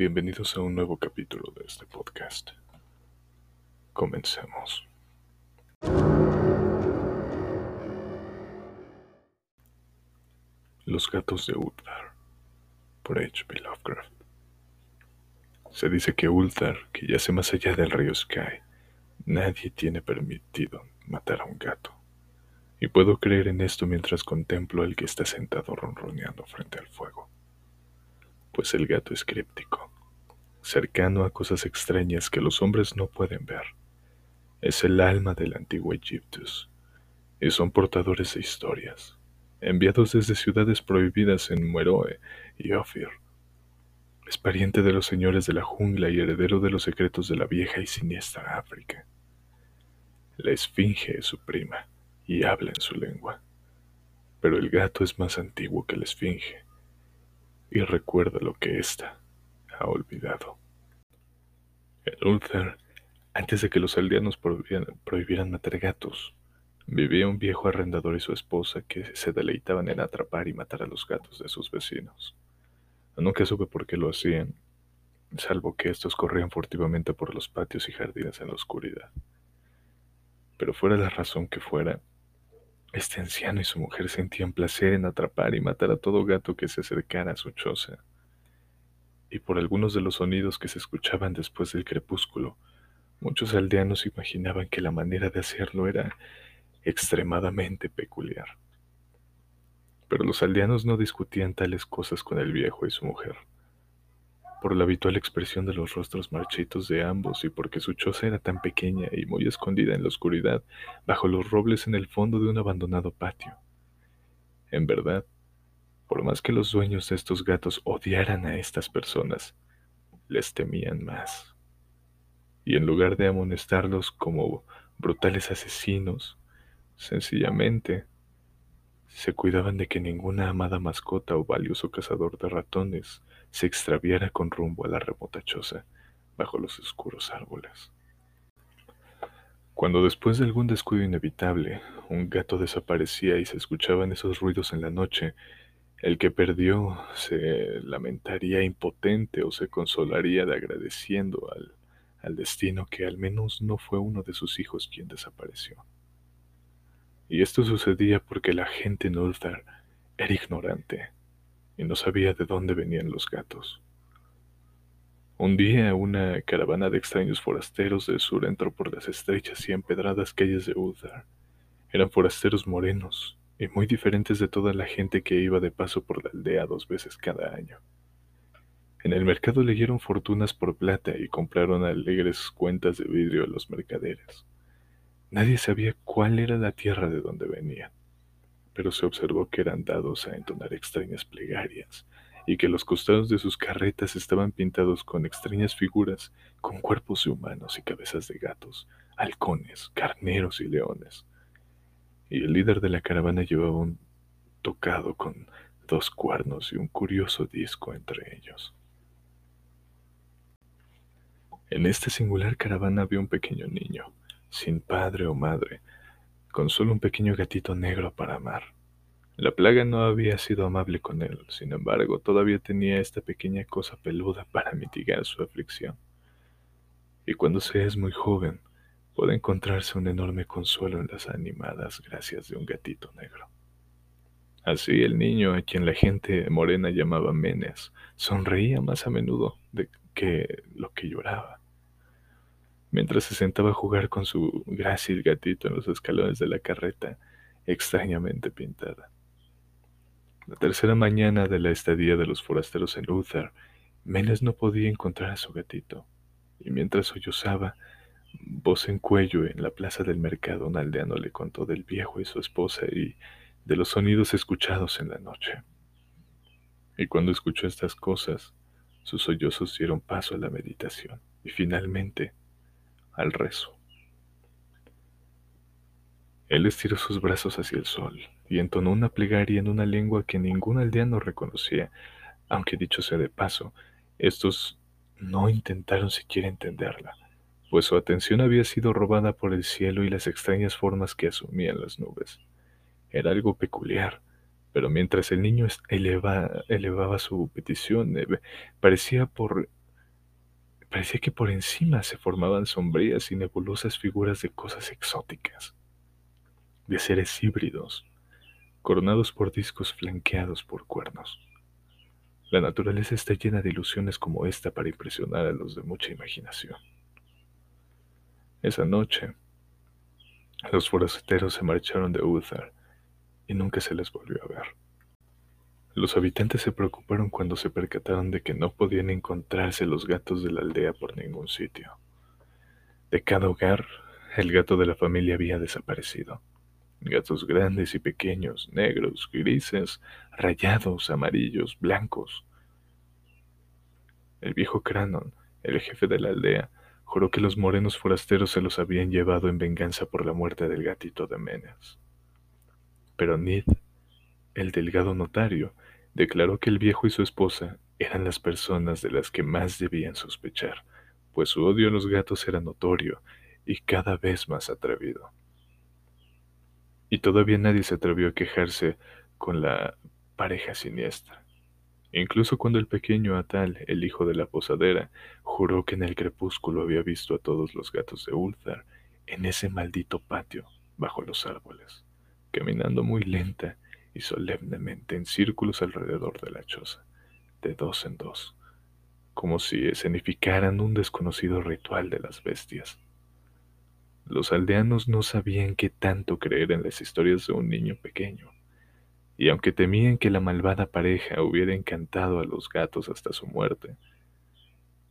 Bienvenidos a un nuevo capítulo de este podcast. Comencemos. Los gatos de Ulthar por H.P. Lovecraft. Se dice que Ulthar, que yace más allá del río Sky, nadie tiene permitido matar a un gato. Y puedo creer en esto mientras contemplo al que está sentado ronroneando frente al fuego. Pues el gato es críptico, cercano a cosas extrañas que los hombres no pueden ver. Es el alma del antiguo Egiptus, y son portadores de historias, enviados desde ciudades prohibidas en Meroe y Ophir. Es pariente de los señores de la jungla y heredero de los secretos de la vieja y siniestra África. La esfinge es su prima y habla en su lengua, pero el gato es más antiguo que la esfinge y recuerda lo que ésta ha olvidado. En Ulthar, antes de que los aldeanos prohibieran, matar gatos, vivía un viejo arrendador y su esposa que se deleitaban en atrapar y matar a los gatos de sus vecinos. Nunca supe por qué lo hacían, salvo que estos corrían furtivamente por los patios y jardines en la oscuridad. Pero fuera la razón que fuera, este anciano y su mujer sentían placer en atrapar y matar a todo gato que se acercara a su choza. Y por algunos de los sonidos que se escuchaban después del crepúsculo, muchos aldeanos imaginaban que la manera de hacerlo era extremadamente peculiar. Pero los aldeanos no discutían tales cosas con el viejo y su mujer, por la habitual expresión de los rostros marchitos de ambos y porque su choza era tan pequeña y muy escondida en la oscuridad bajo los robles en el fondo de un abandonado patio. En verdad, por más que los dueños de estos gatos odiaran a estas personas, les temían más. Y en lugar de amonestarlos como brutales asesinos, sencillamente se cuidaban de que ninguna amada mascota o valioso cazador de ratones se extraviara con rumbo a la remota choza bajo los oscuros árboles. Cuando después de algún descuido inevitable, un gato desaparecía y se escuchaban esos ruidos en la noche, el que perdió se lamentaría impotente o se consolaría de agradeciendo al, al destino que al menos no fue uno de sus hijos quien desapareció. Y esto sucedía porque la gente en Ulthar era ignorante y no sabía de dónde venían los gatos. Un día una caravana de extraños forasteros del sur entró por las estrechas y empedradas calles de Ulthar. Eran forasteros morenos y muy diferentes de toda la gente que iba de paso por la aldea dos veces cada año. En el mercado leyeron fortunas por plata y compraron alegres cuentas de vidrio a los mercaderes. Nadie sabía cuál era la tierra de donde venían, pero se observó que eran dados a entonar extrañas plegarias y que los costados de sus carretas estaban pintados con extrañas figuras, con cuerpos de humanos y cabezas de gatos, halcones, carneros y leones. Y el líder de la caravana llevaba un tocado con dos cuernos y un curioso disco entre ellos. En esta singular caravana había un pequeño niño, sin padre o madre, con solo un pequeño gatito negro para amar. La plaga no había sido amable con él, sin embargo, todavía tenía esta pequeña cosa peluda para mitigar su aflicción. Y cuando se es muy joven, puede encontrarse un enorme consuelo en las animadas gracias de un gatito negro. Así el niño, a quien la gente morena llamaba Menes, sonreía más a menudo de que lo que lloraba mientras se sentaba a jugar con su grácil gatito en los escalones de la carreta extrañamente pintada. La tercera mañana de la estadía de los forasteros en Uther, Menes no podía encontrar a su gatito, y mientras sollozaba, voz en cuello en la plaza del mercado, un aldeano le contó del viejo y su esposa y de los sonidos escuchados en la noche. Y cuando escuchó estas cosas, sus sollozos dieron paso a la meditación, y finalmente al rezo. Él estiró sus brazos hacia el sol y entonó una plegaria en una lengua que ningún aldeano reconocía, aunque dicho sea de paso, estos no intentaron siquiera entenderla, pues su atención había sido robada por el cielo y las extrañas formas que asumían las nubes. Era algo peculiar, pero mientras el niño elevaba su petición, parecía por parecía que por encima se formaban sombrías y nebulosas figuras de cosas exóticas, de seres híbridos, coronados por discos flanqueados por cuernos. La naturaleza está llena de ilusiones como esta para impresionar a los de mucha imaginación. Esa noche, los forasteros se marcharon de Uthar y nunca se les volvió a ver. Los habitantes se preocuparon cuando se percataron de que no podían encontrarse los gatos de la aldea por ningún sitio. De cada hogar, el gato de la familia había desaparecido. Gatos grandes y pequeños, negros, grises, rayados, amarillos, blancos. El viejo Cranon, el jefe de la aldea, juró que los morenos forasteros se los habían llevado en venganza por la muerte del gatito de Menes. Pero Nid el delgado notario, declaró que el viejo y su esposa eran las personas de las que más debían sospechar, pues su odio a los gatos era notorio y cada vez más atrevido. Y todavía nadie se atrevió a quejarse con la pareja siniestra. Incluso cuando el pequeño Atal, el hijo de la posadera, juró que en el crepúsculo había visto a todos los gatos de Ulthar en ese maldito patio bajo los árboles, caminando muy lenta y solemnemente en círculos alrededor de la choza, de dos en dos, como si escenificaran un desconocido ritual de las bestias. Los aldeanos no sabían qué tanto creer en las historias de un niño pequeño, y aunque temían que la malvada pareja hubiera encantado a los gatos hasta su muerte,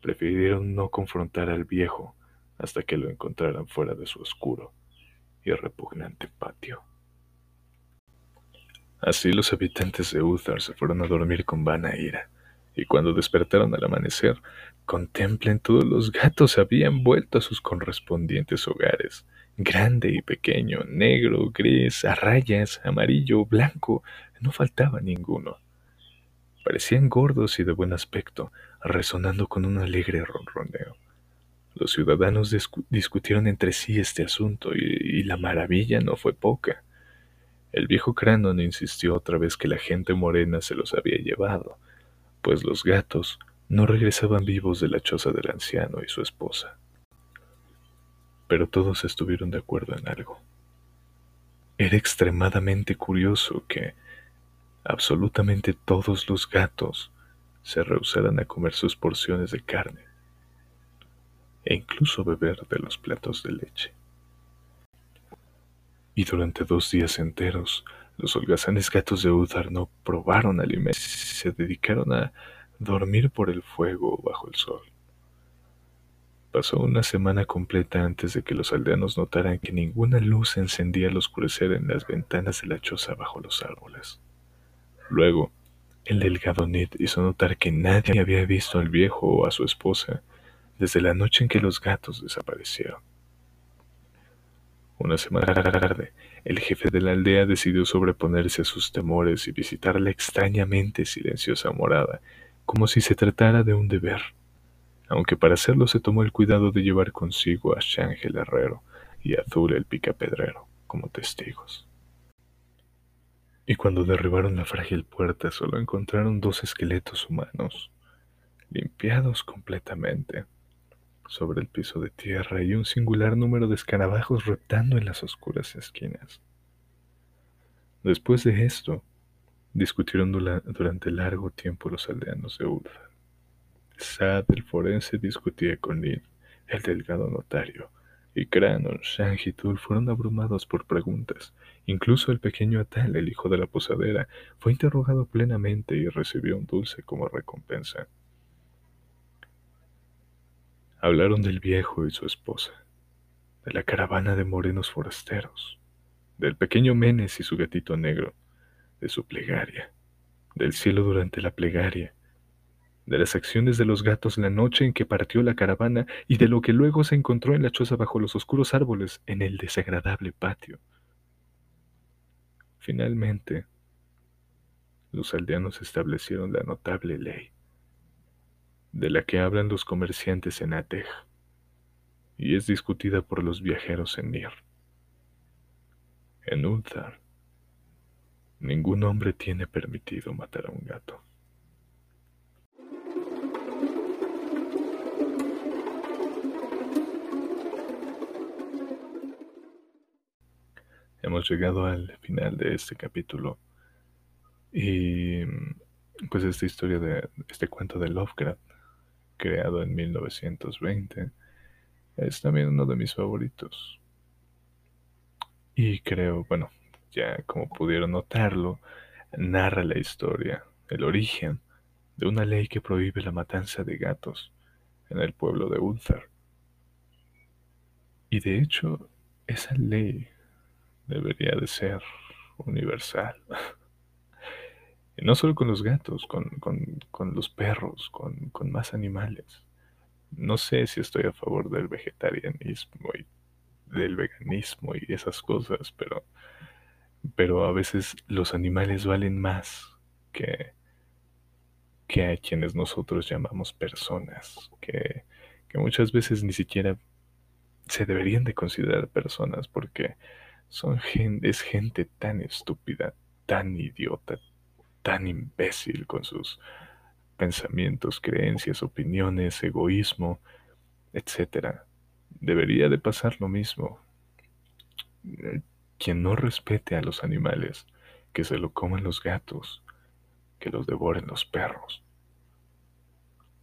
prefirieron no confrontar al viejo hasta que lo encontraran fuera de su oscuro y repugnante patio. Así los habitantes de Uthar se fueron a dormir con vana ira, y cuando despertaron al amanecer, contemplen todos los gatos habían vuelto a sus correspondientes hogares, grande y pequeño, negro, gris, a rayas, amarillo, blanco, no faltaba ninguno. Parecían gordos y de buen aspecto, resonando con un alegre ronroneo. Los ciudadanos discutieron entre sí este asunto y la maravilla no fue poca. El viejo Cranon insistió otra vez que la gente morena se los había llevado, pues los gatos no regresaban vivos de la choza del anciano y su esposa. Pero todos estuvieron de acuerdo en algo. Era extremadamente curioso que absolutamente todos los gatos se rehusaran a comer sus porciones de carne e incluso beber de los platos de leche y durante dos días enteros los holgazanes gatos de Udar no probaron alimentos y se dedicaron a dormir por el fuego bajo el sol. Pasó una semana completa antes de que los aldeanos notaran que ninguna luz encendía al oscurecer en las ventanas de la choza bajo los árboles. Luego, el delgado Ned hizo notar que nadie había visto al viejo o a su esposa desde la noche en que los gatos desaparecieron. Una semana tarde, el jefe de la aldea decidió sobreponerse a sus temores y visitar la extrañamente silenciosa morada, como si se tratara de un deber, aunque para hacerlo se tomó el cuidado de llevar consigo a Shang el herrero y a Azul el picapedrero como testigos. Y cuando derribaron la frágil puerta solo encontraron dos esqueletos humanos, limpiados completamente sobre el piso de tierra y un singular número de escarabajos reptando en las oscuras esquinas. Después de esto, discutieron durante largo tiempo los aldeanos de Ulfa. Sad, el forense, discutía con Nid, el delgado notario, y Cranon, Shang y fueron abrumados por preguntas. Incluso el pequeño Atal, el hijo de la posadera, fue interrogado plenamente y recibió un dulce como recompensa. Hablaron del viejo y su esposa, de la caravana de morenos forasteros, del pequeño Menes y su gatito negro, de su plegaria, del cielo durante la plegaria, de las acciones de los gatos la noche en que partió la caravana y de lo que luego se encontró en la choza bajo los oscuros árboles en el desagradable patio. Finalmente, los aldeanos establecieron la notable ley de la que hablan los comerciantes en Atej y es discutida por los viajeros en Nir. En Ulthar, ningún hombre tiene permitido matar a un gato. Hemos llegado al final de este capítulo. Y pues esta historia de este cuento de Lovecraft, creado en 1920, es también uno de mis favoritos. Y creo, bueno, ya como pudieron notarlo, narra la historia, el origen de una ley que prohíbe la matanza de gatos en el pueblo de Ulthar. Y de hecho, esa ley debería de ser universal. y no solo con los gatos, con, los perros, con, con, más animales. No sé si estoy a favor del vegetarianismo y del veganismo y esas cosas, pero, pero a veces los animales valen más que, que a quienes nosotros llamamos personas, que, que muchas veces ni siquiera se deberían de considerar personas porque son gente, es gente tan estúpida, tan idiota, tan imbécil con sus pensamientos, creencias, opiniones, egoísmo, etc. Debería de pasar lo mismo. Quien no respete a los animales, que se lo coman los gatos, que los devoren los perros.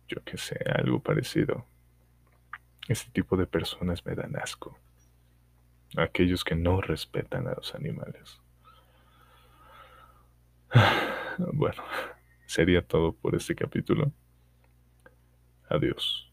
Yo que sé, algo parecido. Este tipo de personas me dan asco. Aquellos que no respetan a los animales. Bueno, sería todo por este capítulo. Adiós.